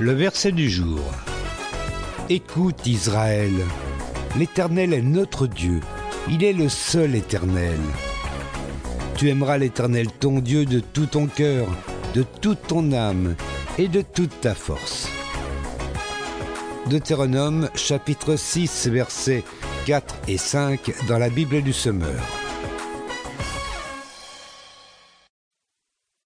Le verset du jour. Écoute Israël, l'Éternel est notre Dieu, il est le seul Éternel. Tu aimeras l'Éternel ton Dieu de tout ton cœur, de toute ton âme et de toute ta force. Deutéronome chapitre 6 versets 4 et 5 dans la Bible du Semeur.